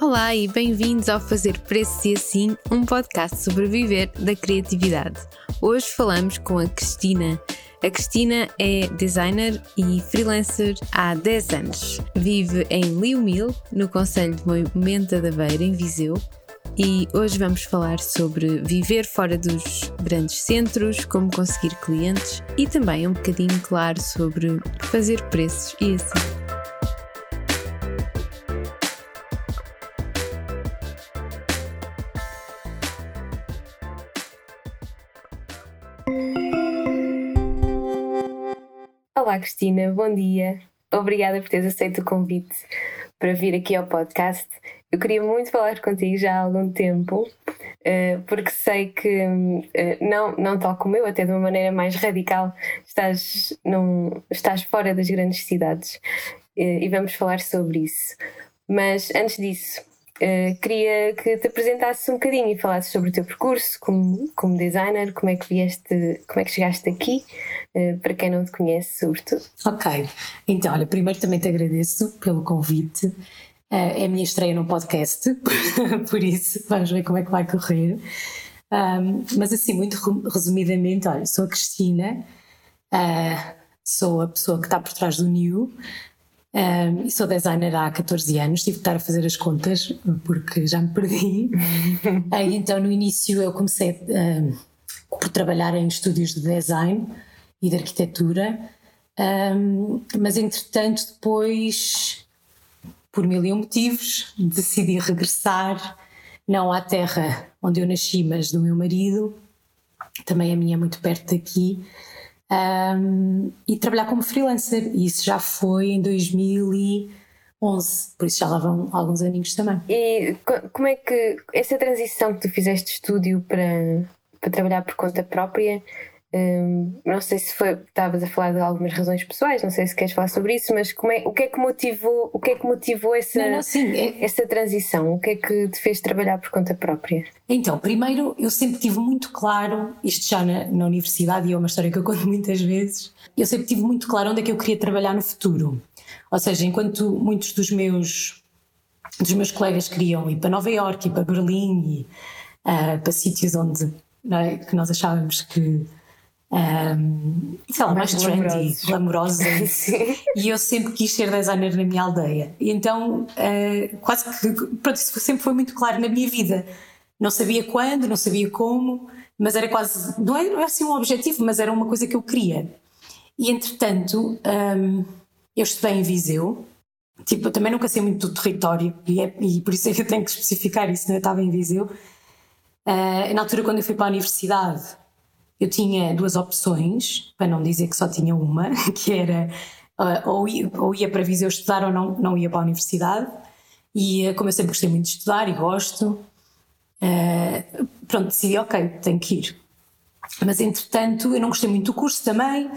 Olá e bem-vindos ao Fazer Preços e Assim, um podcast sobre viver da criatividade. Hoje falamos com a Cristina. A Cristina é designer e freelancer há 10 anos. Vive em Liumil, no Conselho de Moimenta da Beira, em Viseu. E hoje vamos falar sobre viver fora dos grandes centros, como conseguir clientes e também um bocadinho, claro, sobre fazer preços e assim. Olá, Cristina, bom dia. Obrigada por teres aceito o convite para vir aqui ao podcast. Eu queria muito falar contigo já há algum tempo, eh, porque sei que, eh, não, não tal como eu, até de uma maneira mais radical, estás, num, estás fora das grandes cidades eh, e vamos falar sobre isso. Mas antes disso, Uh, queria que te apresentasses um bocadinho e falasses sobre o teu percurso como, como designer, como é que vieste, como é que chegaste aqui, uh, para quem não te conhece, sobretudo. Ok, então, olha, primeiro também te agradeço pelo convite. Uh, é a minha estreia no podcast, por isso vamos ver como é que vai correr. Um, mas assim, muito resumidamente, olha, sou a Cristina, sou a pessoa que está por trás do New. Um, sou designer há 14 anos, tive de estar a fazer as contas porque já me perdi. Aí, então, no início, eu comecei um, por trabalhar em estúdios de design e de arquitetura, um, mas entretanto, depois, por mil e um motivos, decidi regressar, não à terra onde eu nasci, mas do meu marido, também a minha é muito perto daqui um, e trabalhar como freelancer. E isso já foi em 2011, por isso já lá vão alguns aninhos também. E como é que essa transição que tu fizeste de estúdio para, para trabalhar por conta própria Hum, não sei se foi, estavas a falar de algumas razões pessoais, não sei se queres falar sobre isso, mas como é, o que é que motivou, o que é que motivou essa, não, não, sim, é... essa transição? O que é que te fez trabalhar por conta própria? Então, primeiro, eu sempre tive muito claro, isto já na, na universidade, e é uma história que eu conto muitas vezes, eu sempre tive muito claro onde é que eu queria trabalhar no futuro. Ou seja, enquanto muitos dos meus, dos meus colegas queriam ir para Nova Iorque, ir para Berlim, e uh, para sítios onde é, que nós achávamos que um, sei lá, mais, mais trendy, glamourosos. e eu sempre quis ser designer na minha aldeia. E então, uh, quase que, pronto, isso sempre foi muito claro na minha vida. Não sabia quando, não sabia como, mas era quase, não era, não era assim um objetivo, mas era uma coisa que eu queria. E entretanto, um, eu estudei em Viseu, tipo, eu também nunca sei muito do território, e, é, e por isso é que eu tenho que especificar isso, né? eu estava em Viseu. Uh, na altura, quando eu fui para a universidade, eu tinha duas opções, para não dizer que só tinha uma, que era uh, ou, ia, ou, ia, para Viseu estudar ou não, não ia para a universidade. E uh, como eu sempre gostei muito de estudar e gosto, uh, pronto, decidi, ok, tenho que ir. Mas entretanto, eu não gostei muito do curso também.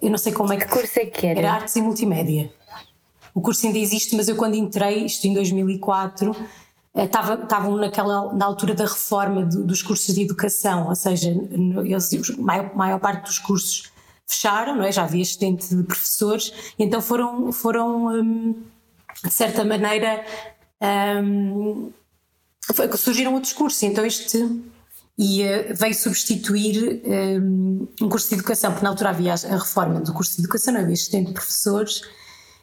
eu não sei como é que. Que curso é que era? Era Artes e Multimédia. O curso ainda existe, mas eu quando entrei, isto em 2004, estavam naquela na altura da reforma do, dos cursos de educação, ou seja, eles, a maior, maior, parte dos cursos fecharam, não é? Já havia excedente de professores, então foram, foram hum, de certa maneira hum, surgiram outros cursos, então este e veio substituir um, um, curso de educação, porque na altura havia a reforma do curso de educação, não havia excedente de professores,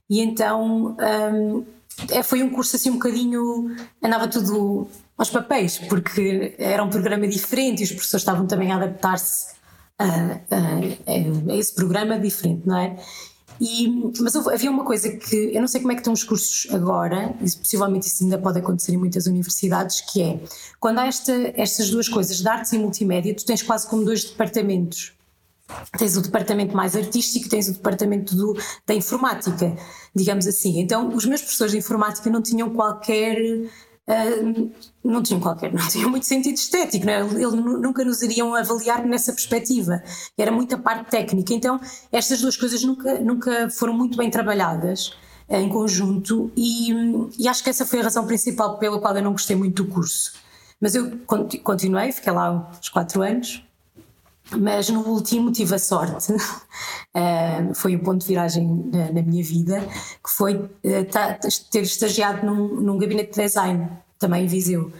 e então um, é, foi um curso assim um bocadinho. andava tudo aos papéis, porque era um programa diferente e os professores estavam também a adaptar-se a, a, a, esse programa diferente, não é? E, mas havia uma coisa que eu não sei como é que estão os cursos agora, e possivelmente isso ainda pode acontecer em muitas universidades, que é quando há esta, estas duas coisas, de artes e multimédia, tu tens quase como dois departamentos. Tens o departamento mais artístico, tens o departamento do, da informática, digamos assim. Então, os meus professores de informática não tinham qualquer. Uh, não tinham qualquer, não tinham muito sentido estético, é? eles nunca nos iriam avaliar nessa perspectiva, era muita parte técnica. Então, estas duas coisas nunca, nunca foram muito bem trabalhadas uh, em conjunto, e, e acho que essa foi a razão principal pela qual eu não gostei muito do curso. Mas eu continuei, fiquei lá uns quatro anos, Mas no último tive a sorte, uh, foi um ponto de viragem na, na minha vida, que foi uh, ter estagiado num, num, gabinete de design, também em Viseu.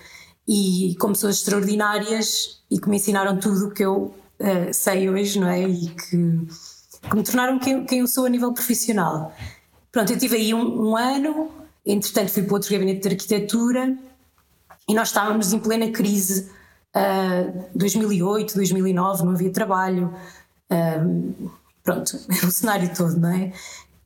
E com pessoas extraordinárias e que me ensinaram tudo o que eu uh, sei hoje, não é? E que, que me tornaram quem, quem, eu sou a nível profissional. Pronto, eu tive aí um, um ano, entretanto fui para outro gabinete de arquitetura e nós estávamos em plena crise Uh, 2008, 2009 não havia trabalho, uh, pronto, o cenário todo, não é?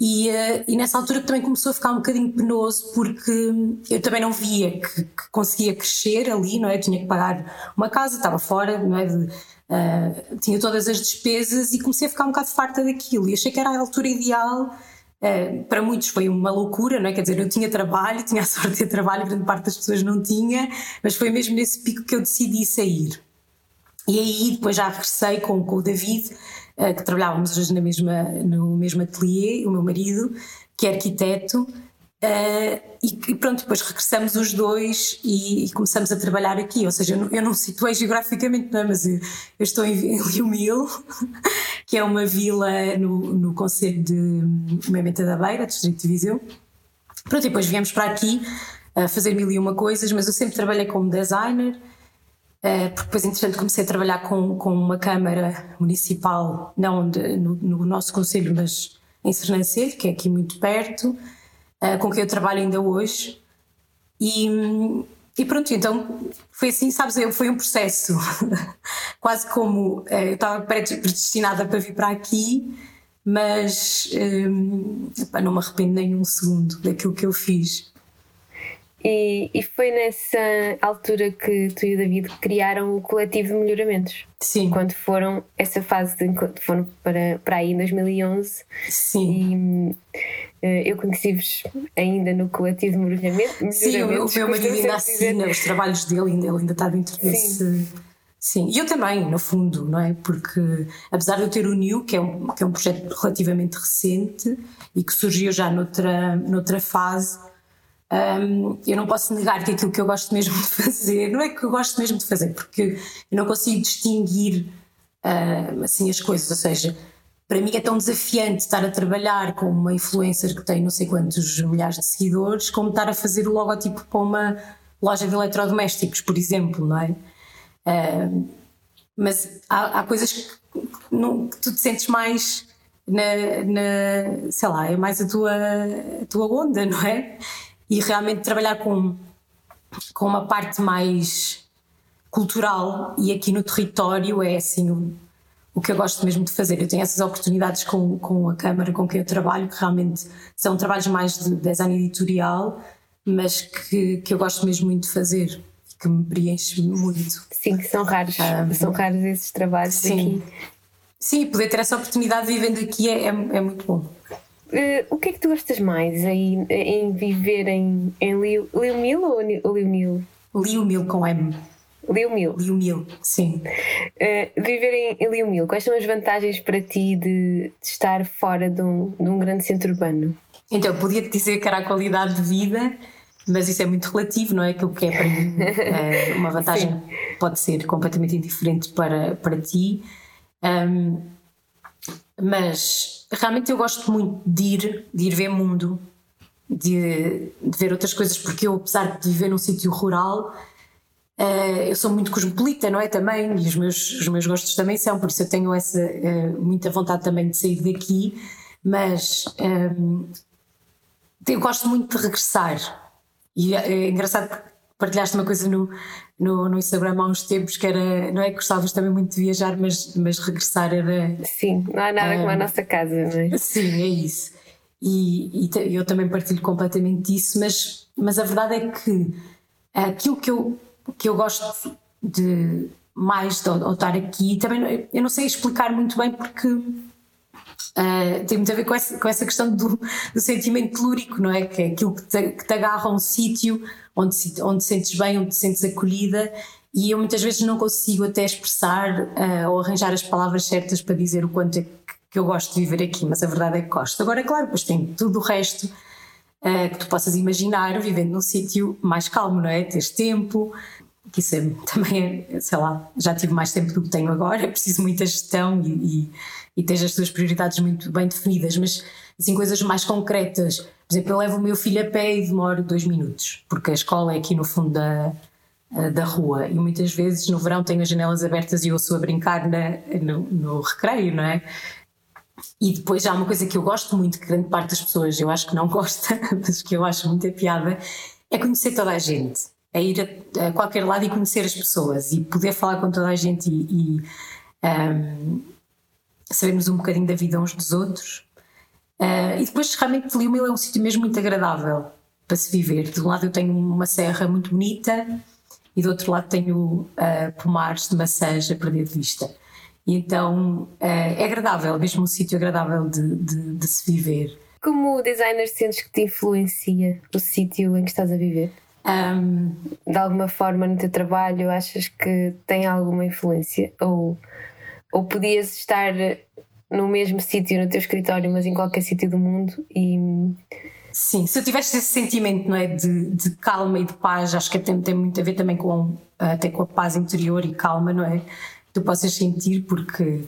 E, uh, e, nessa altura também começou a ficar um bocadinho penoso porque eu também não via que, que conseguia crescer ali, não é? Eu tinha que pagar uma casa, estava fora, não é? De, uh, tinha todas as despesas e comecei a ficar um bocado farta daquilo e achei que era a altura ideal Uh, para muitos foi uma loucura, não é? Quer dizer, eu tinha trabalho, tinha a sorte de ter trabalho, grande parte das pessoas não tinha, mas foi mesmo nesse pico que eu decidi sair. E aí depois já regressei com, com o David, uh, que trabalhávamos hoje na mesma, no mesmo ateliê, o meu marido, que é arquiteto, Uh, e, e, pronto, depois regressamos os dois e, e, começamos a trabalhar aqui. Ou seja, eu não, eu não situei geograficamente, não, é? mas eu, eu, estou em, em Liumil, que é uma vila no, no Conselho de Moimenta da Beira, Distrito de Viseu. Pronto, depois viemos para aqui a fazer mil e uma coisas, mas eu sempre trabalhei como designer. Uh, porque depois, entretanto, comecei a trabalhar com, com uma Câmara Municipal, não de, no, no nosso Conselho, mas em Sernancelho, que é aqui muito perto uh, com quem eu trabalho ainda hoje. E, e pronto, então foi assim, sabes, foi um processo, quase como uh, eu estava predestinada para vir para aqui, mas um, não me arrependo nem um segundo daquilo que eu fiz. E, e, foi nessa altura que tu e o David criaram o coletivo de melhoramentos. Sim. Quando foram, essa fase, de, foram para, para aí em 2011. Sim. E, eh, eu conheci-vos ainda no coletivo de melhoramento. Sim, o meu, o meu marido ainda assina os trabalhos dele, ainda, ele ainda está dentro desse. Sim. Sim, e eu também, no fundo, não é? Porque apesar de eu ter o New, que é um, que é um projeto relativamente recente e que surgiu já noutra, noutra fase, um, eu não posso negar que aquilo que eu gosto mesmo de fazer, não é que eu gosto mesmo de fazer, porque eu não consigo distinguir uh, assim as coisas, ou seja, para mim é tão desafiante estar a trabalhar com uma influencer que tem não sei quantos milhares de seguidores, como estar a fazer o logotipo para uma loja de eletrodomésticos, por exemplo, não é? Uh, mas há, há coisas que, não, que, tu te sentes mais na, na, sei lá, é mais a tua, a tua onda, não é? E realmente trabalhar com, com uma parte mais cultural e aqui no território é assim o que eu gosto mesmo de fazer. Eu tenho essas oportunidades com, com a Câmara com quem eu trabalho, que realmente são trabalhos mais de design editorial, mas que, que eu gosto mesmo muito de fazer que me preenche muito. Sim, que são raros, um, são raros esses trabalhos sim. aqui. Sim, poder ter essa oportunidade vivendo aqui é, é, é muito bom. Uh, o que é que tu gostas mais em, em viver em, em Liu, Liu Mil ou Liu Nil? Liu Mil com M. Liu Mil. Liu Mil, sim. Uh, viver em, em Liu Mil, quais são as vantagens para ti de, de estar fora de um, de um grande centro urbano? Então, podia-te dizer que era a qualidade de vida, mas isso é muito relativo, não é? Aquilo que é para mim uh, uma vantagem sim. pode ser completamente indiferente para, para ti. Um, mas realmente eu gosto muito de ir, de ir ver mundo, de, de ver outras coisas, porque eu, apesar de viver num sítio rural, Uh, eu sou muito cosmopolita, não é? Também, e os meus, os meus gostos também são, por isso eu tenho essa uh, muita vontade também de sair daqui, mas um, eh, eu gosto muito de regressar. E é, engraçado que partilhaste uma coisa no, no, no, Instagram há uns tempos que era, não é que gostavas também muito de viajar, mas, mas regressar era. Sim, não há nada um, como a nossa casa, não é? Sim, é isso. E, e eu também partilho completamente disso, mas, mas a verdade é que aquilo que eu que eu gosto de mais de, de estar aqui. Também eu não sei explicar muito bem porque uh, tem muito a ver com essa, com essa questão do, do sentimento telúrico, não é? Que é aquilo que te, que te agarra a um sítio onde, onde te sentes bem, onde te sentes acolhida. E eu muitas vezes não consigo até expressar uh, ou arranjar as palavras certas para dizer o quanto é que eu gosto de viver aqui, mas a verdade é que gosto. Agora, é claro, depois tem tudo o resto uh, que tu possas imaginar vivendo num sítio mais calmo, não é? Tens tempo, que isso é, também é, sei lá, já tive mais tempo do que tenho agora, preciso muita gestão e, e, e as tuas prioridades muito bem definidas, mas assim, coisas mais concretas. Por exemplo, eu levo o meu filho a pé e demoro dois minutos, porque a escola é aqui no fundo da, da rua e muitas vezes no verão tenho as janelas abertas e sou a brincar na, no, no recreio, não é? E depois há uma coisa que eu gosto muito, que grande parte das pessoas eu acho que não gosta, mas que eu acho muita piada, é conhecer toda a gente. É ir a, a qualquer lado e conhecer as pessoas e poder falar com toda a gente e, e um, sabermos um bocadinho da vida uns dos outros. Uh, e depois realmente Liumil é um sítio mesmo muito agradável para se viver. De um lado eu tenho uma serra muito bonita e do outro lado tenho uh, pomares de maçãs a perder de vista. E então uh, é agradável, mesmo um sítio agradável de, de, de se viver. Como designer sentes que te influencia o sítio em que estás a viver? Um, de alguma forma no teu trabalho achas que tem alguma influência? Ou, ou podias estar no mesmo sítio, no teu escritório, mas em qualquer sítio do mundo e. Sim, se eu tivesse esse sentimento não é, de, de calma e de paz, acho que tem, tem muito a ver também com, até com a paz interior e calma, não é? Tu possas sentir, porque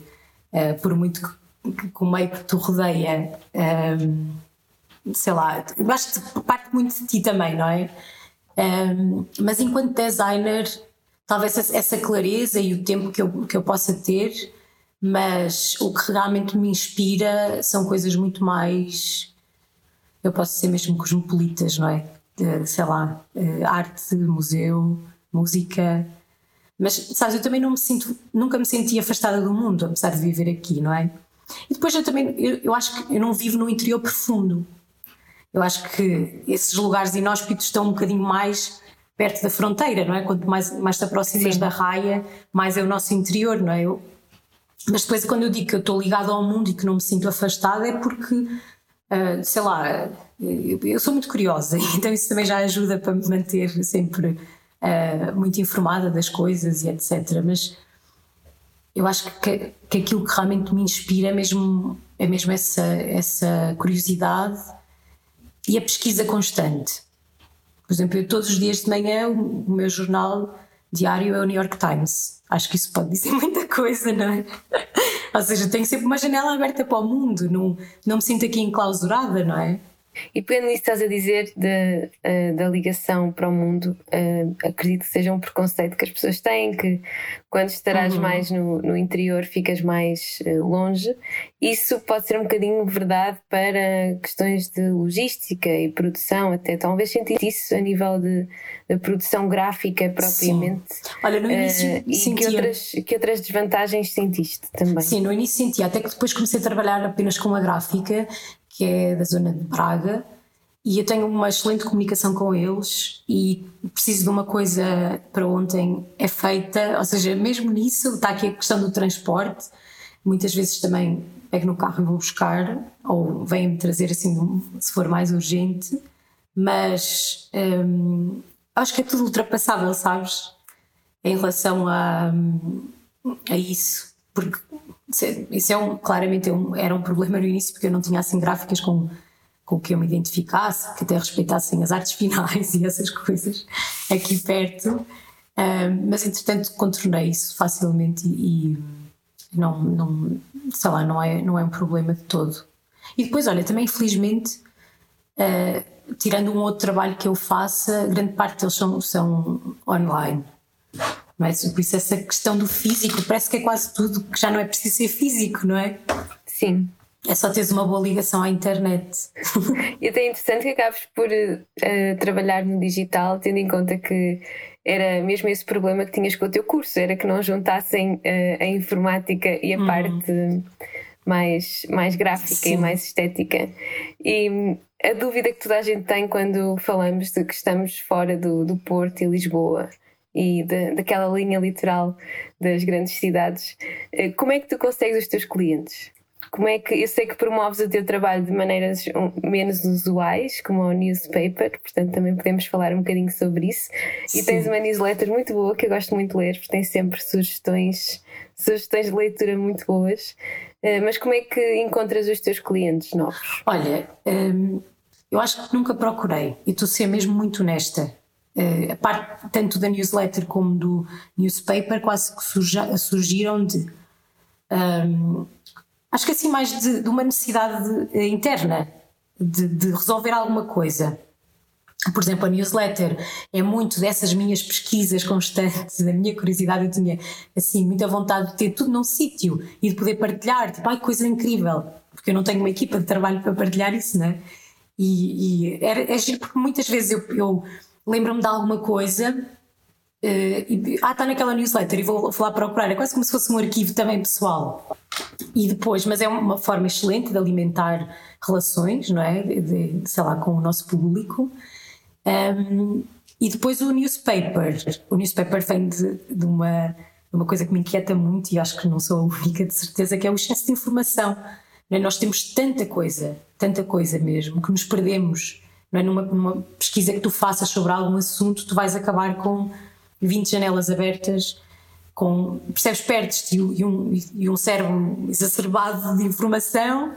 uh, por muito que, o meio que tu rodeia, um, sei lá, acho que parte muito de ti também, não é? Um, mas enquanto designer, talvez essa clareza e o tempo que eu, que eu possa ter, mas o que realmente me inspira são coisas muito mais, eu posso ser mesmo cosmopolitas, não é? De, sei lá, eh, arte, museu, música. Mas, sabes, eu também não me sinto, nunca me senti afastada do mundo, apesar de viver aqui, não é? E depois eu também, eu, eu acho que eu não vivo no interior profundo. Eu acho que esses lugares inóspitos estão um bocadinho mais perto da fronteira, não é? Quanto mais, mais te aproximas Sim. da raia, mais é o nosso interior, não é? Eu, mas depois, quando eu digo que eu estou ligada ao mundo e que não me sinto afastada, é porque, uh, sei lá, eu, eu, sou muito curiosa, então isso também já ajuda para me manter sempre uh, muito informada das coisas e etc. Mas eu acho que, que aquilo que realmente me inspira é mesmo, é mesmo essa, essa curiosidade e a pesquisa constante. Por exemplo, eu todos os dias de manhã o, meu jornal diário é o New York Times. Acho que isso pode dizer muita coisa, não é? Ou seja, tenho sempre uma janela aberta para o mundo, não, não me sinto aqui enclausurada, não é? E pegando nisso estás a dizer de, uh, da ligação para o mundo, uh, acredito que seja um preconceito que as pessoas têm, que quando estarás uhum. mais no, no interior ficas mais uh, longe. Isso pode ser um bocadinho verdade para questões de logística e produção, até talvez sentiste isso a nível de, de produção gráfica propriamente. Sim. Olha, no início e sentia... que outras, que outras desvantagens sentiste também? Sim, no início sentia, até que depois comecei a trabalhar apenas com a gráfica que é da zona de Braga, e eu tenho uma excelente comunicação com eles e preciso de uma coisa para ontem é feita, ou seja, mesmo nisso está aqui a questão do transporte, muitas vezes também pego no carro e vou buscar, ou vêm-me trazer assim se for mais urgente, mas hum, acho que é tudo ultrapassável, sabes? Em relação a, a isso, porque isso é um, claramente é um, era um problema no início porque eu não tinha assim gráficas com, com que eu me identificasse, que até respeitassem as artes finais e essas coisas aqui perto. Um, mas entretanto contornei isso facilmente e, e não, não, sei lá, não é, não é um problema de todo. E depois, olha, também infelizmente, uh, tirando um outro trabalho que eu faça, grande parte deles são, são online. Não é? Por isso, essa questão do físico parece que é quase tudo que já não é preciso ser físico, não é? Sim. É só teres uma boa ligação à internet. e até é interessante que acabes por uh, trabalhar no digital, tendo em conta que era mesmo esse problema que tinhas com o teu curso, era que não juntassem uh, a informática e a hum. parte mais, mais gráfica Sim. e mais estética. E hum, a dúvida que toda a gente tem quando falamos de que estamos fora do, do Porto e Lisboa e daquela linha literal das grandes cidades. Eh, como é que tu consegues os teus clientes? Como é que eu sei que promoves o teu trabalho de maneiras menos usuais, como o newspaper, portanto também podemos falar um bocadinho sobre isso. Sim. E tens uma newsletter muito boa que eu gosto muito de ler, porque tem sempre sugestões, sugestões de leitura muito boas. Eh, mas como é que encontras os teus clientes novos? Olha, hum, eu acho que nunca procurei, e estou a ser mesmo muito honesta a parte tanto da newsletter como do newspaper quase que surja, surgiram de um, acho que assim mais de, de uma necessidade de, uh, interna de, de resolver alguma coisa por exemplo, a newsletter é muito dessas minhas pesquisas constantes, da minha curiosidade. Eu tinha, assim, muita vontade de ter tudo num sítio e de poder partilhar. Tipo, ai, coisa incrível. Porque eu não tenho uma equipa de trabalho para partilhar isso, né? E, e era, é giro porque muitas vezes eu, eu lembro-me de alguma coisa. Uh, ah, está naquela newsletter e vou, vou lá procurar. É quase como se fosse um arquivo também pessoal. E depois, mas é uma forma excelente de alimentar relações, não é? De, de, sei lá, com o nosso público. Um, e depois o newspaper. O newspaper vem de, de, uma, uma coisa que me inquieta muito e acho que não sou a única de certeza, que é o excesso de informação. É? Nós temos tanta coisa, tanta coisa mesmo, que nos perdemos. Não é? numa, numa pesquisa que tu faças sobre algum assunto, tu vais acabar com 20 janelas abertas, com, percebes, perdes-te e, um, e um cérebro exacerbado de informação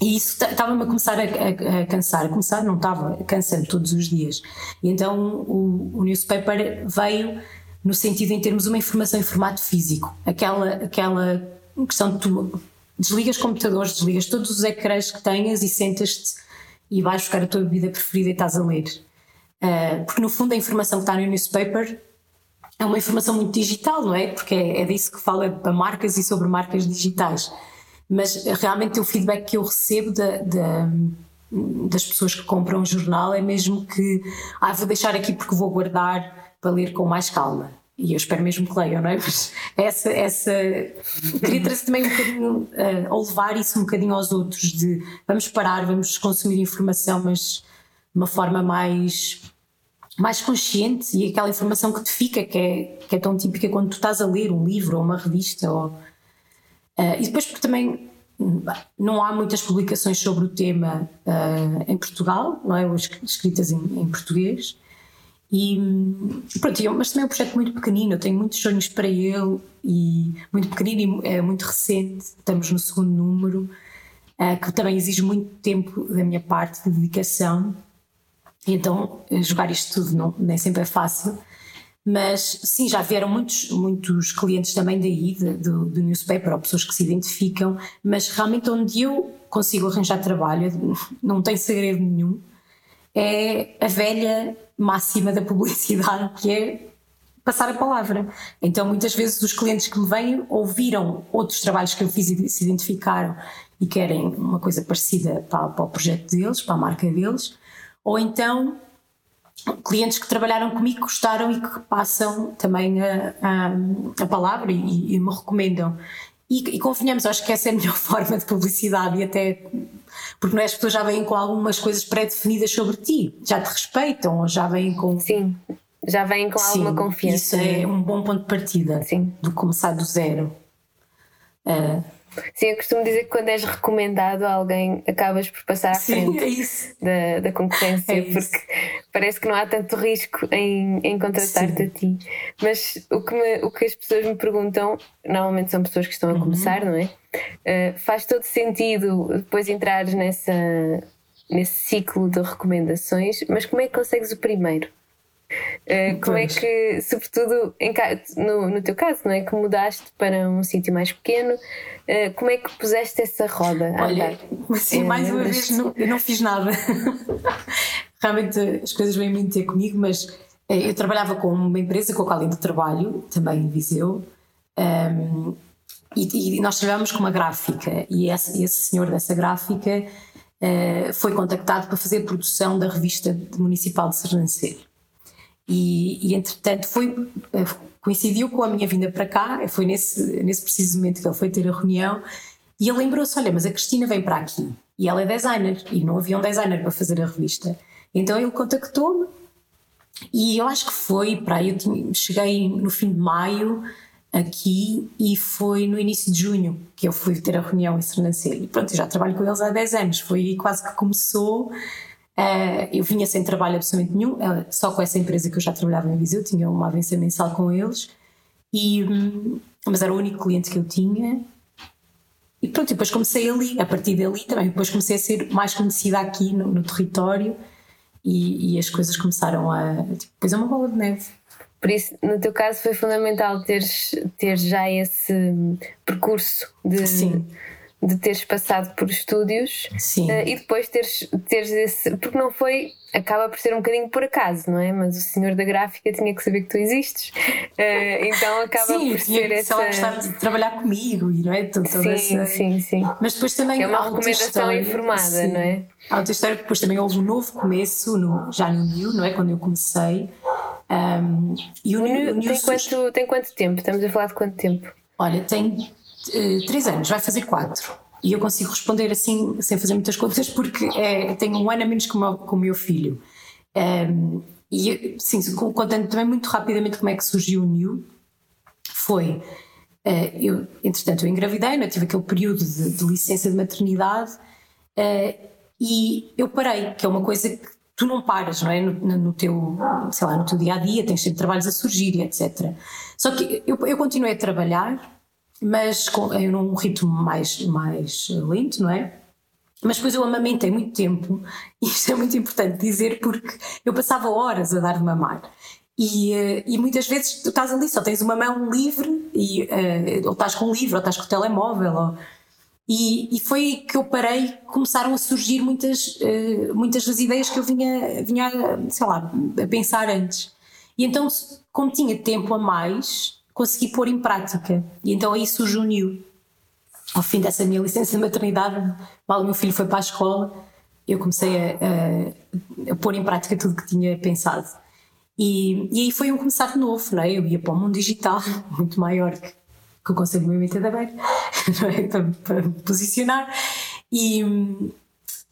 e isso estava-me a começar a, a, a, cansar. A começar, não estava, cansando todos os dias. E então o, o newspaper veio no sentido em termos uma informação em formato físico. Aquela, aquela questão de tu desligas computadores, desligas todos os ecrãs que tenhas e sentas-te e vais buscar a tua bebida preferida e estás a ler. Uh, porque no fundo a informação que está no newspaper é uma informação muito digital, não é? Porque é, é disso que fala para marcas e sobre marcas digitais mas realmente o feedback que eu recebo da, da, das pessoas que compram o jornal é mesmo que ah, vou deixar aqui porque vou guardar para ler com mais calma. E eu espero mesmo que leiam, não é? Mas essa, essa queria trazer também um bocadinho, uh, ou levar isso um bocadinho aos outros, de vamos parar, vamos consumir informação, mas de uma forma mais mais consciente e aquela informação que te fica, que é, que é tão típica quando tu estás a ler um livro ou uma revista ou Uh, e depois porque também não há muitas publicações sobre o tema uh, em Portugal, não é? escritas em, em português. E pronto, mas também é um projeto muito pequenino, eu tenho muitos sonhos para ele e muito pequenino e é muito recente, estamos no segundo número, uh, que também exige muito tempo da minha parte de dedicação. E então jogar isto tudo não, nem sempre é fácil. Mas sim, já vieram muitos, muitos clientes também daí, de, do, do newspaper, ou pessoas que se identificam, mas realmente onde eu consigo arranjar trabalho, não tem segredo nenhum, é a velha máxima da publicidade, que é passar a palavra. Então, muitas vezes, os clientes que me vêm ouviram outros trabalhos que eu fiz e se identificaram e querem uma coisa parecida para, para o projeto deles, para a marca deles, ou então clientes que trabalharam comigo gostaram e que passam também a, a, a palavra e, e, me recomendam. E, e convenhamos, acho que essa é a melhor forma de publicidade e até porque não é, as pessoas já vêm com algumas coisas pré-definidas sobre ti, já te respeitam ou já vêm com. Sim, já vêm com Sim, alguma confiança. Isso é um bom ponto de partida Sim. de começar do zero. Uh, Sim, eu costumo dizer que quando és recomendado a alguém, acabas por passar à frente é da, da concorrência, é porque parece que não há tanto risco em, em contratar-te a ti. Mas o que, me, o que as pessoas me perguntam, normalmente são pessoas que estão a uhum. começar, uhum. não é? Uh, faz todo sentido depois entrares nessa, nesse ciclo de recomendações, mas como é que consegues o primeiro? Uh, como é que, sobretudo em, no, no teu caso, não é? Que mudaste para um sítio mais pequeno, uh, como é que puseste essa roda? Olha, assim, é, mais uma vez, não, eu não fiz nada. Realmente as coisas vêm muito ter comigo, mas eu trabalhava com uma empresa com a qual ainda trabalho, também em Viseu, um, e, e, nós trabalhávamos com uma gráfica, e esse, esse senhor dessa gráfica uh, foi contactado para fazer a produção da revista municipal de Sernancelho. E, e entretanto foi, eh, coincidiu com a minha vinda para cá, foi nesse, nesse preciso momento que ele foi ter a reunião e ele lembrou-se: olha, mas a Cristina vem para aqui e ela é designer e não havia um designer para fazer a revista. Então ele contactou-me e eu acho que foi para aí, eu cheguei no fim de maio aqui e foi no início de junho que eu fui ter a reunião em Sernancelho. E pronto, eu já trabalho com eles há 10 anos, foi quase que começou Uh, eu vinha sem trabalho absolutamente nenhum, uh, só com essa empresa que eu já trabalhava em Viseu, tinha uma avença mensal com eles, e, um, mas era o único cliente que eu tinha. E pronto, depois comecei ali, a partir dali também, depois comecei a ser mais conhecida aqui no, no território e, e as coisas começaram a. Tipo, depois é uma bola de neve. Por isso, no teu caso, foi fundamental teres, teres já esse percurso de. Sim de teres passado por estúdios uh, e depois teres, teres esse. Porque não foi. Acaba por ser um bocadinho por acaso, não é? Mas o senhor da gráfica tinha que saber que tu existes. Uh, então acaba sim, por ser essa. Sim, gostar de trabalhar comigo e não é? Toda sim, essa... sim, sim. Mas depois também. É uma recomendação história, informada, sim. não é? Há outra história que depois também houve um novo começo, no, já no New, não é? Quando eu comecei. Um, e o, o New, New tem, quanto, tem quanto tempo? Estamos a falar de quanto tempo? Olha, tem três anos, vai fazer quatro. E eu consigo responder assim, sem fazer muitas contas, porque é, tenho um ano a menos que o meu, o meu filho. Um, e sim, contando também muito rapidamente como é que surgiu o New, foi. Uh, eu, entretanto, eu engravidei, não, tive aquele período de, de licença de maternidade uh, e eu parei, que é uma coisa que tu não paras, não é? No, no, teu, sei lá, no teu dia a dia, tens sempre trabalhos a surgir etc. Só que eu, eu continuei a trabalhar mas com, em um ritmo mais, mais lento, não é? Mas depois eu amamentei muito tempo, e isto é muito importante dizer porque eu passava horas a dar de mamar. E, eh, e muitas vezes tu estás ali, só tens uma mão livre, e, uh, ou estás com um livro, ou estás com o telemóvel. Ou, e, e foi que eu parei, começaram a surgir muitas, muitas das ideias que eu vinha, vinha, sei lá, a pensar antes. E então, como tinha tempo a mais, consegui pôr em prática. E então aí surgiu o NIU. Ao fim dessa minha licença de maternidade, mal o meu filho foi para a escola, eu comecei a, a, a pôr em prática tudo que tinha pensado. E, e, aí foi um começar novo, não é? Eu ia para o mundo digital, muito maior que, que o Conselho Movimento da Beira, é? para, para me posicionar. E,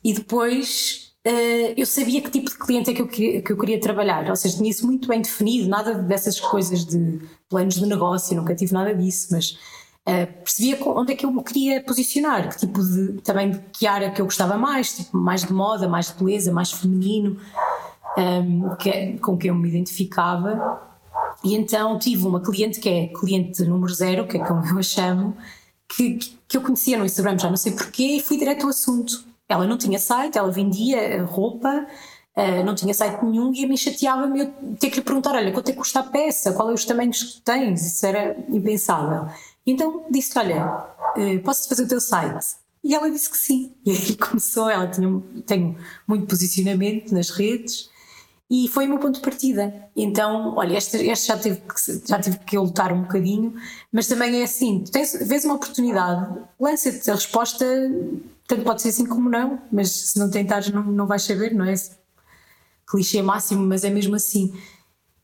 e depois Uh, eu sabia que tipo de cliente é que eu, queria, que eu queria trabalhar, ou seja, tinha isso muito bem definido, nada dessas coisas de planos de negócio, nunca tive nada disso, mas uh, percebia onde é que eu me queria posicionar, que tipo de, também de que área que eu gostava mais, tipo, mais de moda, mais de beleza, mais feminino, um, ehm, que, é, com quem eu me identificava. E então tive uma cliente que é cliente número zero, que é como eu a chamo, que, que eu conhecia no Instagram, já não sei porquê, e fui direto ao assunto ela não tinha site, ela vendia roupa, uh, não tinha site nenhum e mim chateava-me eu ter que lhe perguntar: olha, quanto é que custa a peça? Qual é os tamanhos que tens? Isso era impensável. Então disse: olha, uh, posso fazer o teu site? E ela disse que sim. E aí começou, ela tinha, tem muito posicionamento nas redes e foi o meu ponto de partida. Então, olha, este, este já, tive que, já tive que lutar um bocadinho, mas também é assim: tens, vês uma oportunidade, lança-te a resposta tanto pode ser assim como não, mas se não tentares não, não vais saber, não é? Clichê máximo, mas é mesmo assim.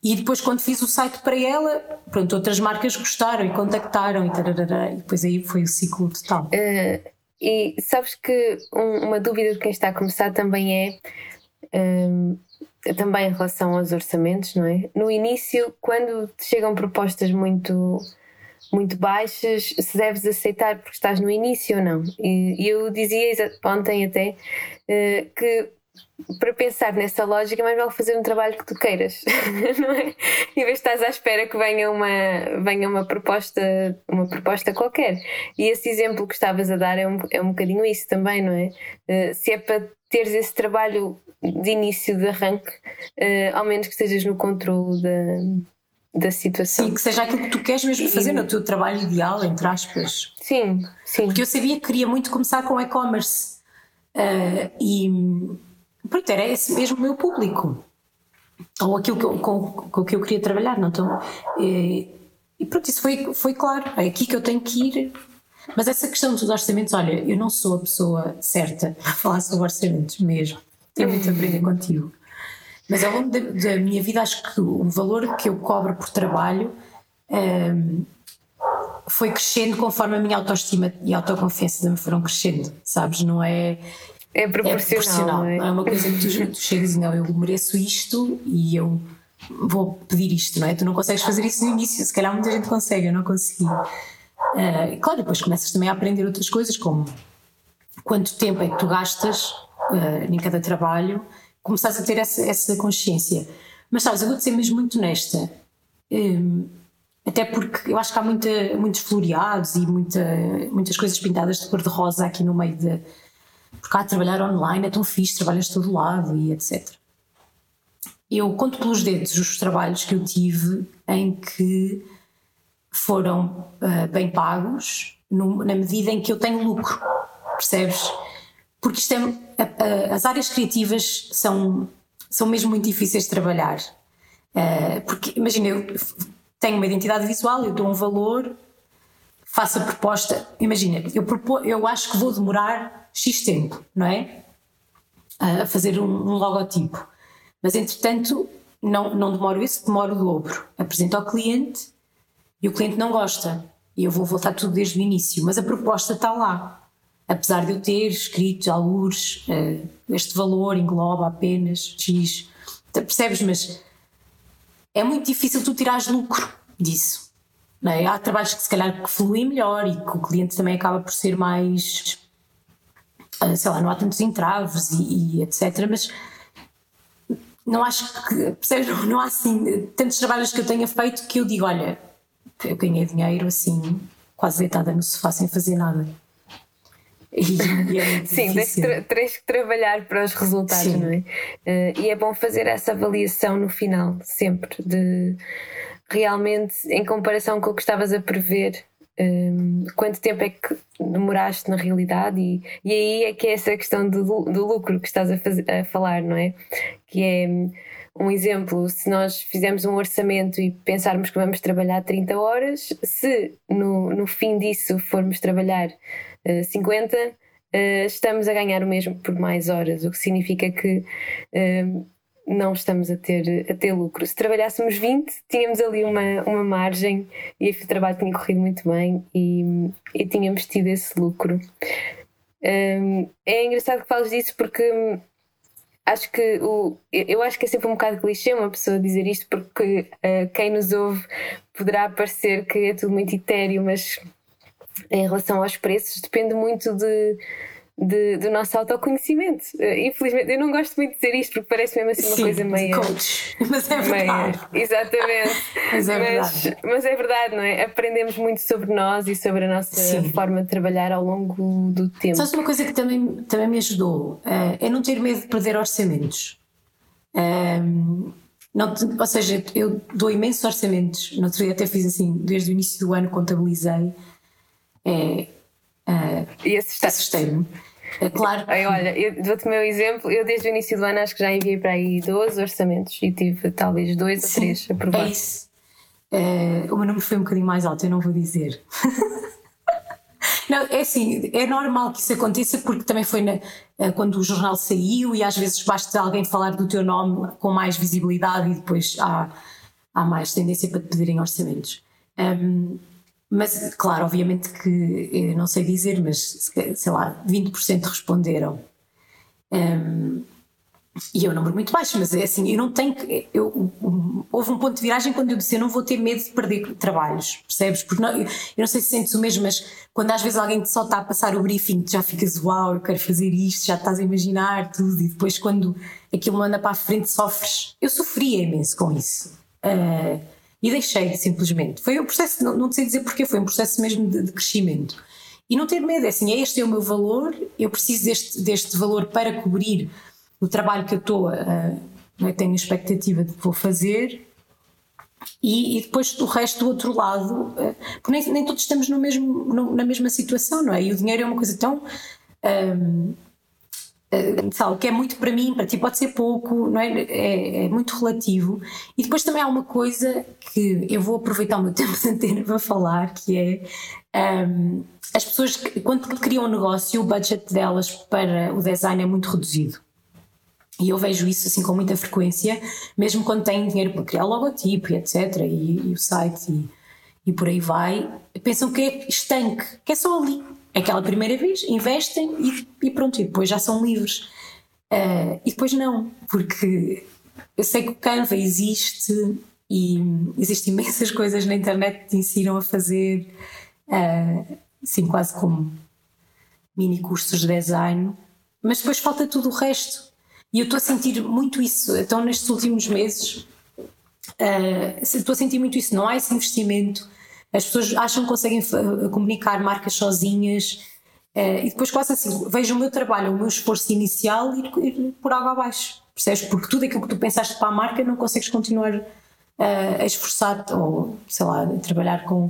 E depois, quando fiz o site para ela, pronto, outras marcas gostaram e contactaram e, tararara, e depois aí foi o ciclo total. Uh, e sabes que um, uma dúvida de quem está a começar também é um, também em relação aos orçamentos, não é? No início, quando te chegam propostas muito muito baixas, se deves aceitar porque estás no início ou não. E, eu dizia ontem até uh, que para pensar nessa lógica, mais vale fazer um trabalho que tu queiras, não é? Em vez de estás à espera que venha uma, venha uma proposta, uma proposta qualquer. E esse exemplo que estavas a dar é um, é um bocadinho isso também, não é? Uh, se é para teres esse trabalho de início, de arranque, uh, ao menos que estejas no controle da, da situação. Sim, que seja aquilo que tu queres mesmo fazer no teu trabalho ideal, entre aspas. Sim, sim. Porque eu sabia que queria muito começar com e-commerce uh, e pronto, era esse mesmo o meu público. Ou aquilo que eu, com, com o que eu queria trabalhar, não então, e, e pronto, isso foi, foi claro, é aqui que eu tenho que ir. Mas essa questão dos orçamentos, olha, eu não sou a pessoa certa para falar sobre orçamentos mesmo. Tenho muito a aprender contigo. Mas ao longo da, da, minha vida, acho que o valor que eu cobro por trabalho um, foi crescendo conforme a minha autoestima e autoconfiança também foram crescendo, sabes? Não é. É proporcional. É, proporcional. é? é uma coisa que tu, tu chegas e não, eu mereço isto e eu vou pedir isto, não é? Tu não consegues fazer isso no início, se calhar muita gente consegue, eu não consegui. Uh, claro, depois começas também a aprender outras coisas, como quanto tempo é que tu gastas uh, em cada trabalho começares a ter essa, essa consciência. Mas sabes, eu vou-te ser mesmo muito honesta, um, até porque eu acho que há muita, muitos floreados e muita, muitas coisas pintadas de cor-de-rosa aqui no meio de. Porque há trabalhar online é tão fixe, trabalhas de todo lado e etc. eu conto pelos dedos os trabalhos que eu tive em que foram uh, bem pagos no, na medida em que eu tenho lucro, percebes? Porque isto é, a, a, as áreas criativas são, são mesmo muito difíceis de trabalhar. Uh, porque, imagina, eu tenho uma identidade visual, eu dou um valor, faço a proposta. Imagina, eu, propo, eu acho que vou demorar X tempo, não é? A fazer um, um logotipo. Mas, entretanto, não, não demoro isso, demoro o dobro. Apresento ao cliente e o cliente não gosta. E eu vou voltar tudo desde o início. Mas a proposta está lá. Apesar de eu ter escrito alguns, uh, este valor engloba apenas X. Então, percebes? Mas é muito difícil tu tirares lucro disso. É? Há trabalhos que se calhar que fluem melhor e que o cliente também acaba por ser mais. Uh, sei lá, não há tantos entraves e, e etc. Mas não acho que, percebes, não há assim tantos trabalhos que eu tenha feito que eu digo, olha, eu ganhei dinheiro assim, quase deitada no sofá sem fazer nada. E, é Sim, tens que, tens que trabalhar para os resultados, Sim. não é? Uh, e é bom fazer essa avaliação no final, sempre, de realmente, em comparação com o que estavas a prever, um, quanto tempo é que demoraste na realidade e, e aí é que é essa questão do, do lucro que estás a, fazer, a falar, não é? Que é um exemplo, se nós fizermos um orçamento e pensarmos que vamos trabalhar 30 horas, se no, no fim disso formos trabalhar uh, 50, uh, estamos a ganhar o mesmo por mais horas, o que significa que uh, não estamos a ter, a ter lucro. Se trabalhássemos 20, tínhamos ali uma, uma margem e o trabalho tinha corrido muito bem e, e tínhamos tido esse lucro. Um, é engraçado que fales disso porque acho que o, eu acho que é sempre um bocado clichê uma pessoa dizer isto porque uh, quem nos ouve poderá parecer que é tudo muito etéreo, mas em relação aos preços depende muito de de, do nosso autoconhecimento. Uh, infelizmente, eu não gosto muito de dizer isto porque parece mesmo assim uma Sim, coisa meio. Coach. Mas é verdade. exatamente. mas, é mas, verdade. mas é verdade, não é? Aprendemos muito sobre nós e sobre a nossa Sim. forma de trabalhar ao longo do tempo. Sabes uma coisa que também, também me ajudou? Uh, é não ter medo de perder orçamentos. Um, ehm, não, ou seja, eu dou imensos orçamentos. No outro dia até fiz assim, desde o início do ano contabilizei. É, uh, e assustei-me. É claro. Aí, olha, dou-te o meu exemplo. Eu, desde o início do ano, acho que já enviei para aí 12 orçamentos e tive talvez dois Sim, ou três aprovados. É isso. Uh, o meu número foi um bocadinho mais alto, eu não vou dizer. não, é assim, é normal que isso aconteça porque também foi na, uh, quando o jornal saiu e às vezes basta alguém falar do teu nome com mais visibilidade e depois há, há mais tendência para te pedirem orçamentos. Um, mas, claro, obviamente que eu não sei dizer, mas sei lá, 20% responderam. Um, e é um número muito baixo, mas é assim, eu não tenho que. Eu, houve um ponto de viragem quando eu disse: eu não vou ter medo de perder trabalhos, percebes? Porque não, eu, eu, não sei se sentes o mesmo, mas quando às vezes alguém só está a passar o briefing, já ficas: uau, eu quero fazer isto, já estás a imaginar tudo, e depois quando aquilo anda para a frente, sofres. Eu sofria imenso com isso. Uh, e deixei simplesmente. Foi um processo, não, não sei dizer porquê, foi um processo mesmo de, de, crescimento. E não ter medo, é assim, é este é o meu valor, eu preciso deste, deste valor para cobrir o trabalho que eu estou, uh, tenho a expectativa de que vou fazer. E, e, depois do resto do outro lado, uh, porque nem, nem, todos estamos no mesmo, no, na mesma situação, não é? E o dinheiro é uma coisa tão. Um, Uh, sabe, que é muito para mim, para ti pode ser pouco, não é? é? É, muito relativo. E depois também há uma coisa que eu vou aproveitar o meu tempo de antena para falar, que é um, as pessoas, quando criam um negócio, o budget delas para o design é muito reduzido. E eu vejo isso assim com muita frequência, mesmo quando têm dinheiro para criar logotipo e etc. E, e o site e, e por aí vai, pensam que é estanque, que é só ali aquela primeira vez, investem e, e pronto, e depois já são livres. Uh, e depois não, porque eu sei que o Canva existe e existem imensas coisas na internet que te ensinam a fazer, uh, assim, quase como mini cursos de design, mas depois falta tudo o resto. E eu estou a sentir muito isso. Então, nestes últimos meses, uh, estou a sentir muito isso. Não há esse investimento as pessoas acham que conseguem comunicar marcas sozinhas uh, e depois quase assim, vejo o meu trabalho, o meu esforço inicial ir, ir por água abaixo, percebes? Porque tudo aquilo que tu pensaste para a marca não consegues continuar uh, a esforçar-te ou, sei lá, a trabalhar com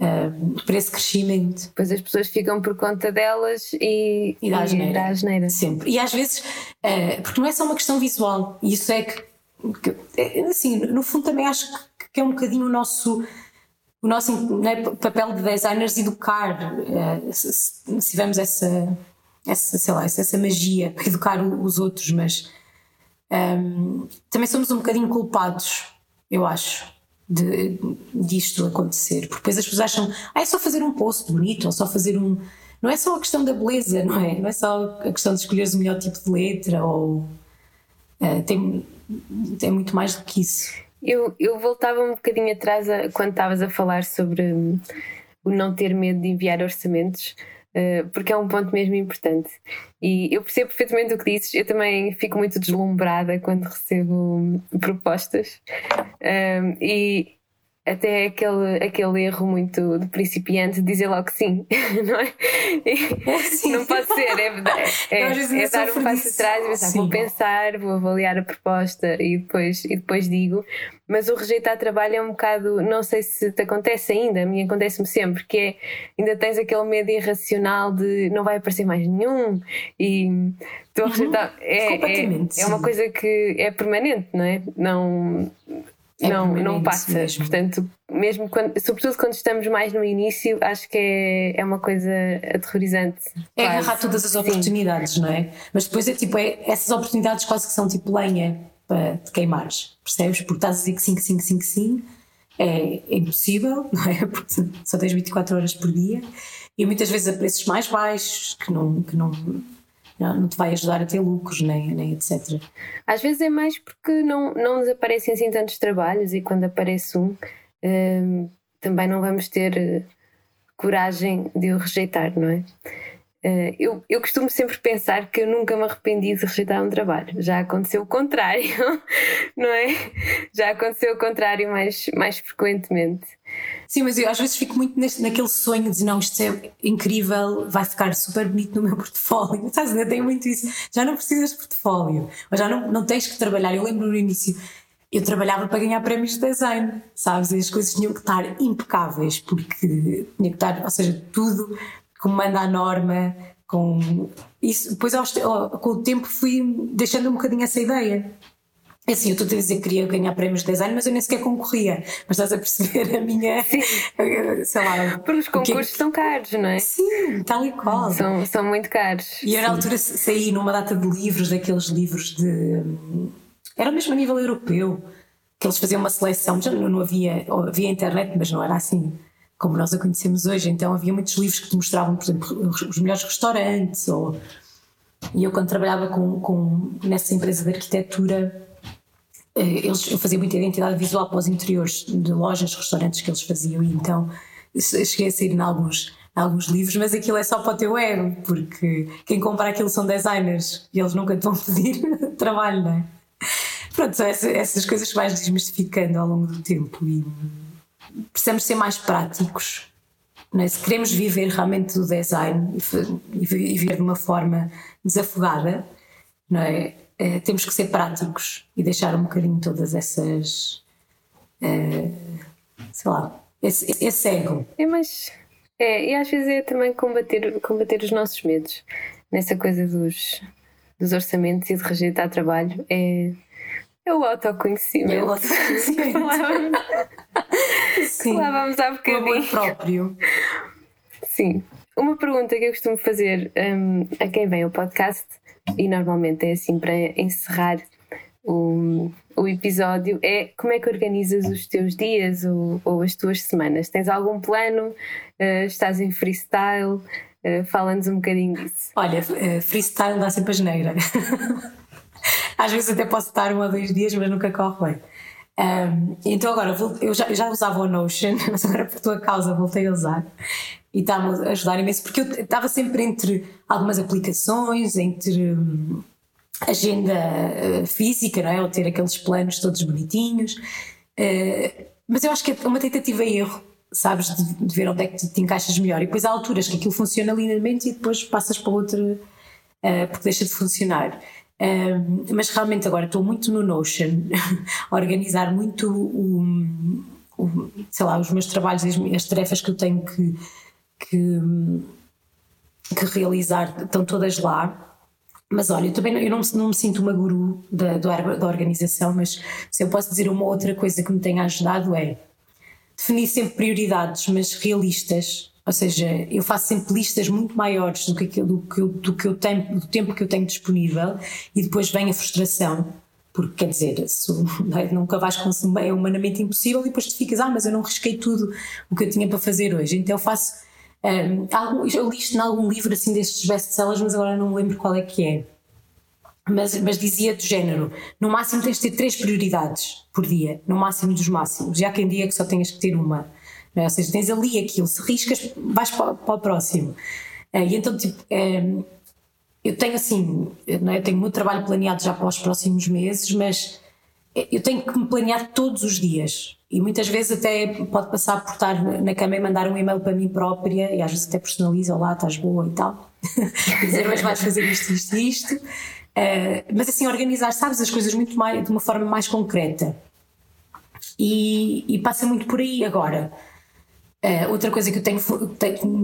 uh, para esse crescimento. Depois as pessoas ficam por conta delas e, e dá asneira. asneira. Sempre. E às vezes, uh, porque não é só uma questão visual, e isso é que, que assim, no fundo também acho que é um bocadinho o nosso o nosso né, papel de designers educar, uh, se, se, tivermos essa, essa, sei lá, essa, magia para educar os outros, mas um, ehm, também somos um bocadinho culpados, eu acho, de, disto acontecer, porque depois as pessoas acham, ah, é só fazer um post bonito, ou só fazer um. Não é só a questão da beleza, não é? Não é só a questão de escolheres o melhor tipo de letra, ou. Uh, tem, tem muito mais do que isso. Eu, eu voltava um bocadinho atrás a, quando estavas a falar sobre hum, o não ter medo de enviar orçamentos, uh, porque é um ponto mesmo importante. E eu percebo perfeitamente o que dizes, eu também fico muito deslumbrada quando recebo hum, propostas. Um, e até aquele, aquele erro muito de principiante de dizer logo sim, não é? sim. Não pode ser, é, é, é, é dar um passo atrás e pensar, sim. vou pensar, vou avaliar a proposta e depois, e depois digo. Mas o rejeitar trabalho é um bocado, não sei se te acontece ainda, a mim acontece-me sempre, que é ainda tens aquele medo irracional de não vai aparecer mais nenhum e estou a uhum. rejeitar. Uhum. É, é, é uma coisa que é permanente, não é? Não é não, não passa. Mesmo. Portanto, mesmo quando, sobretudo quando estamos mais no início, acho que é, é uma coisa aterrorizante. É quase. agarrar todas as oportunidades, Sim. não é? Mas depois é tipo, é, essas oportunidades quase que são tipo lenha para te queimares, percebes? Porque estás a dizer que sim, que sim, que sim, que sim, é, é impossível, não é? Porque só tens 24 horas por dia e muitas vezes a preços mais baixos que não. Que não não, te vai ajudar a ter lucros, nem, nem etc. Às vezes é mais porque não, não nos aparecem assim tantos trabalhos e quando aparece um hum, também não vamos ter eh, coragem de o rejeitar, não é? Uh, eu, eu costumo sempre pensar que eu nunca me arrependi de rejeitar um trabalho. Já aconteceu o contrário, não é? Já aconteceu o contrário mais, mais frequentemente. Sim, mas eu às vezes fico muito neste, naquele sonho de não, isto é incrível, vai ficar super bonito no meu portfólio. Estás ainda tenho muito isso. Já não precisas de portfólio, ou já não, não tens que trabalhar. Eu lembro no início, eu trabalhava para ganhar prémios de design, sabes? E as coisas tinham que estar impecáveis, porque tinha que estar, ou seja, tudo como manda a norma, com isso. Depois, com o tempo, fui deixando um bocadinho essa ideia. É assim, eu estou a dizer que queria ganhar prémios de design, mas eu nem sequer concorria. Mas estás a perceber a minha. Sim. Sei lá. Porque os concursos que... são caros, não é? Sim, tal e qual. São, são muito caros. E eu, na altura, saí numa data de livros, daqueles livros de. Era mesmo a nível europeu, que eles faziam uma seleção. Já não havia. Havia internet, mas não era assim como nós a conhecemos hoje. Então havia muitos livros que te mostravam, por exemplo, os melhores restaurantes. Ou... E eu, quando trabalhava com, com, nessa empresa de arquitetura, eh, eles, eu fazia muita identidade visual para os interiores de lojas, restaurantes que eles faziam. E então cheguei a sair em alguns, em alguns livros, mas aquilo é só para o teu ego, porque quem compra aquilo são designers e eles nunca te vão pedir trabalho, não é? Pronto, são essas, essas coisas que vais desmistificando ao longo do tempo. E, precisamos ser mais práticos. É? Se queremos viver realmente do design e viver de uma forma desafogada, não é? é? temos que ser práticos e deixar um bocadinho todas essas. É, sei lá, esse, esse ego. É, mas. É, e às vezes é também combater, combater os nossos medos nessa coisa dos, dos orçamentos e de rejeitar trabalho. É, é o autoconhecimento. É o autoconhecimento. Sim. Falávamos há bocadinho. O amor próprio. Sim. Uma pergunta que eu costumo fazer um, a quem vem ao podcast, e normalmente é assim para encerrar o, o episódio, é como é que organizas os teus dias ou, ou as tuas semanas? Tens algum plano? Uh, estás em freestyle? Uh, Fala-nos um bocadinho disso. Olha, uh, freestyle dá sempre a geneira. Às vezes até posso estar um ou dois dias, mas nunca corre bem. Um, então agora, eu já, já usava o Notion, mas agora por tua causa voltei a usar e está-me a ajudar imenso, porque eu estava sempre entre algumas aplicações, entre hum, agenda uh, física, não é? Ou ter aqueles planos todos bonitinhos. Uh, mas eu acho que é uma tentativa e erro, sabes, de, de, ver onde é que te, te, encaixas melhor. E depois há alturas que aquilo funciona lindamente e depois passas para outra uh, porque deixa de funcionar. Um, mas realmente agora estou muito no Notion, organizar muito o, o, sei lá, os meus trabalhos, as, as tarefas que eu tenho que, que, que realizar estão todas lá. Mas olha, eu também não, eu não, não me sinto uma guru da, da organização, mas se eu posso dizer uma outra coisa que me tenha ajudado é definir sempre prioridades, mas realistas. Ou seja, eu faço sempre listas muito maiores do que, do que, do que eu tenho, do tempo que eu tenho disponível e depois vem a frustração. Porque quer dizer, se, é, nunca vais consumir, é humanamente impossível e depois tu ficas, ah, mas eu não risquei tudo o que eu tinha para fazer hoje. Então eu faço um, algum, eu li isto em algum livro assim destes best-sellers, mas agora não me lembro qual é que é. Mas, mas, dizia do género: no máximo tens de ter três prioridades por dia, no máximo dos máximos. Já quem dia que só tenhas que ter uma. É? Ou seja, tens ali aquilo, se riscas, vais para, para o próximo. Uh, e então, tipo, um, eu tenho assim, não é? eu tenho o meu trabalho planeado já para os próximos meses, mas eu tenho que me planear todos os dias. E muitas vezes até pode passar por estar na cama e mandar um e-mail para mim própria, e às vezes até personaliza, olá, estás boa e tal. e dizer, mas vais fazer isto, isto e isto. Uh, mas assim, organizar, sabes, as coisas muito mais, de uma forma mais concreta. E, e passa muito por aí agora. Uh, outra coisa que, eu tenho,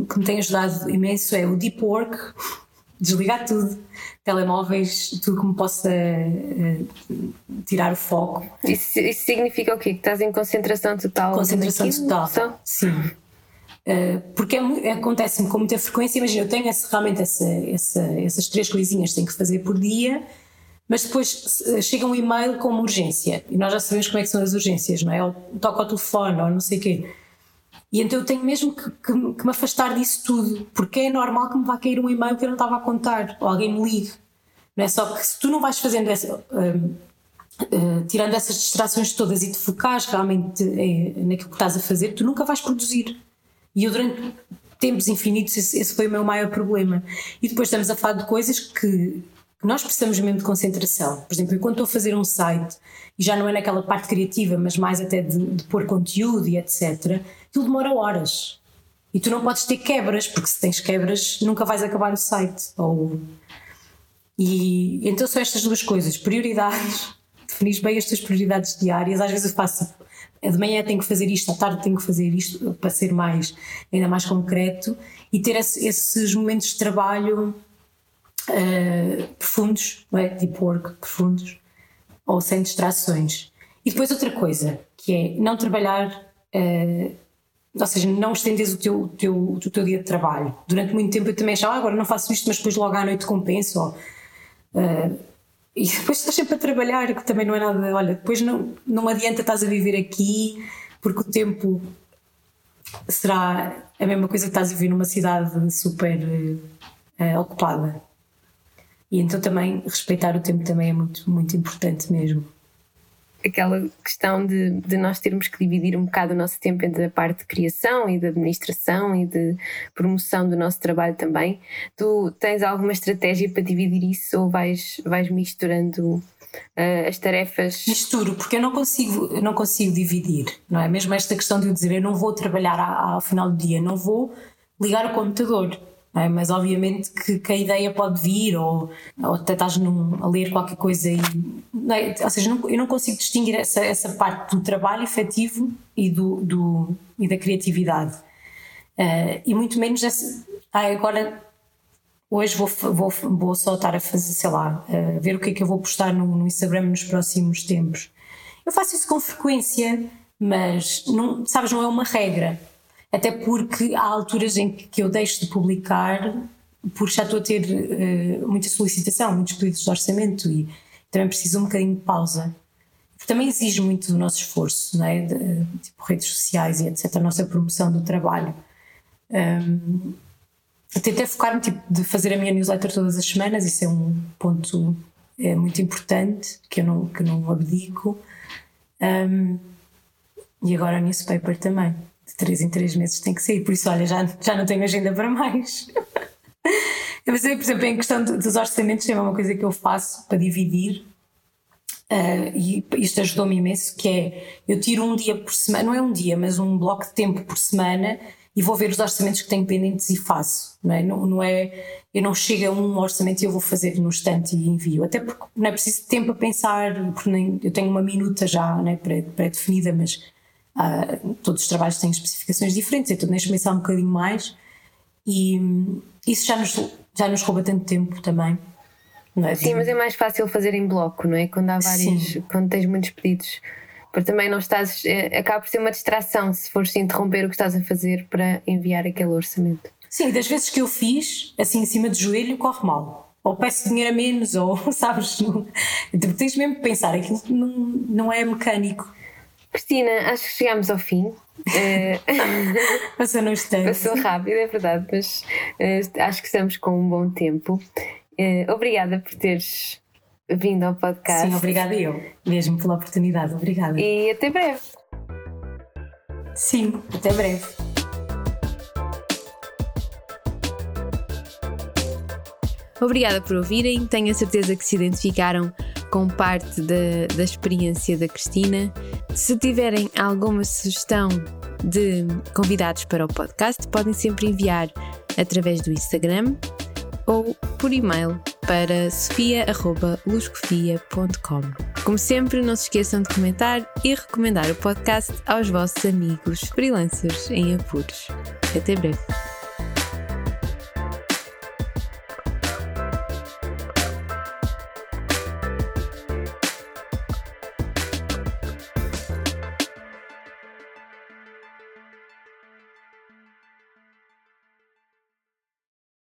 que me tem ajudado imenso é o deep work desligar tudo, telemóveis, tudo que me possa uh, tirar o foco. Isso, isso, significa o quê? Que estás em concentração total? Concentração total, só? sim. Uh, porque é, acontece-me com muita frequência, imagina, eu tenho esse, realmente essa, essa, essas três coisinhas que tenho que fazer por dia, mas depois chega um e-mail com uma urgência, e nós já sabemos como é que são as urgências, não é? Ou toca ao telefone, ou não sei o quê e então eu tenho mesmo que, que, que, me afastar disso tudo, porque é normal que me vá cair um e-mail que eu não estava a contar, ou alguém me ligue. Não é só que se tu não vais fazendo essa. Uh, tirando essas distrações todas e te focares realmente uh, naquilo que estás a fazer, tu nunca vais produzir. E eu, durante tempos infinitos, esse, esse foi o meu maior problema. E depois estamos a falar de coisas que, nós precisamos mesmo de concentração. Por exemplo, quando estou a fazer um site, e já não é naquela parte criativa, mas mais até de, de pôr conteúdo e etc., aquilo demora horas. E tu não podes ter quebras, porque se tens quebras nunca vais acabar o site. Ou... E então são estas duas coisas: prioridades, definis bem as tuas prioridades diárias. Às vezes eu faço de manhã tenho que fazer isto, à tarde tenho que fazer isto para ser mais ainda mais concreto e ter esse, esses momentos de trabalho uh, profundos, não é? deep work profundos ou sem distrações. E depois outra coisa que é não trabalhar uh, ou seja, não estendes o teu, o teu, o teu dia de trabalho. Durante muito tempo eu também achava, ah, agora não faço isto, mas depois logo à noite compenso. Uh, e depois estás sempre a trabalhar, que também não é nada. Olha, depois não, não adianta estás a viver aqui, porque o tempo será a mesma coisa que estás a viver numa cidade super uh, ocupada. E então também respeitar o tempo também é muito, muito importante mesmo aquela questão de, de nós termos que dividir um bocado o nosso tempo entre a parte de criação e de administração e de promoção do nosso trabalho também. Tu tens alguma estratégia para dividir isso ou vais, vais misturando uh, as tarefas? Misturo, porque eu não consigo, não consigo dividir, não é? Mesmo esta questão de eu dizer eu não vou trabalhar ao final do dia, não vou ligar o computador é? Mas obviamente que, que, a ideia pode vir, ou, ou até estás num, a ler qualquer coisa e. É? Ou seja, não, eu não consigo distinguir essa, essa parte do trabalho efetivo e, do, do e da criatividade. Uh, e muito menos essa. Ah, agora hoje vou, vou, vou só estar a fazer, sei lá, a ver o que é que eu vou postar no, no, Instagram nos próximos tempos. Eu faço isso com frequência, mas não, sabes, não é uma regra. Até porque há alturas em que eu deixo de publicar porque já estou a ter uh, muita solicitação, muitos pedidos de orçamento e também preciso um bocadinho de pausa. Também exige muito do nosso esforço, não é? De, tipo redes sociais e etc. A nossa promoção do trabalho. Um, tentei focar-me tipo, de fazer a minha newsletter todas as semanas, isso é um ponto é, muito importante que eu não, que não abdico. Um, e agora o newspaper também três em três meses tem que sair, por isso, olha, já, já não tenho agenda para mais. Mas, por exemplo, em questão dos orçamentos, é uma coisa que eu faço para dividir. Uh, e isto ajudou-me imenso, que é, eu tiro um dia por semana, não é um dia, mas um bloco de tempo por semana e vou ver os orçamentos que tenho pendentes e faço, não é? Não, não é eu não chego a um orçamento e eu vou fazer no instante e envio, até porque não é preciso tempo a pensar, porque nem, eu tenho uma minuta já né, pré-definida, mas uh, todos os trabalhos têm especificações diferentes, então deixo pensar um bocadinho mais e isso já nos, já nos rouba tanto tempo também. É? Sim, mas é mais fácil fazer em bloco, não é? Quando há vários, Sim. quando tens muitos pedidos. Porque também não estás. É, acaba por ser uma distração se fores interromper o que estás a fazer para enviar aquele orçamento. Sim, das vezes que eu fiz, assim em cima do joelho, corre mal. Ou peço dinheiro a menos, ou sabes, não, tipo, tens mesmo que pensar, aquilo não, não é mecânico. Cristina, acho que chegámos ao fim. Passou no instante. Passou rápido, é verdade, mas uh, acho que estamos com um bom tempo. Uh, obrigada por teres vindo ao podcast. Sim, obrigada eu, mesmo pela oportunidade. Obrigada. E até breve. Sim, até breve. Obrigada por ouvirem, tenho a certeza que se identificaram com parte da, da experiência da Cristina. Se tiverem alguma sugestão de convidados para o podcast, podem sempre enviar através do Instagram ou por e-mail para sofia.luscofia.com. Como sempre, não se esqueçam de comentar e recomendar o podcast aos vossos amigos freelancers em apuros. Até breve.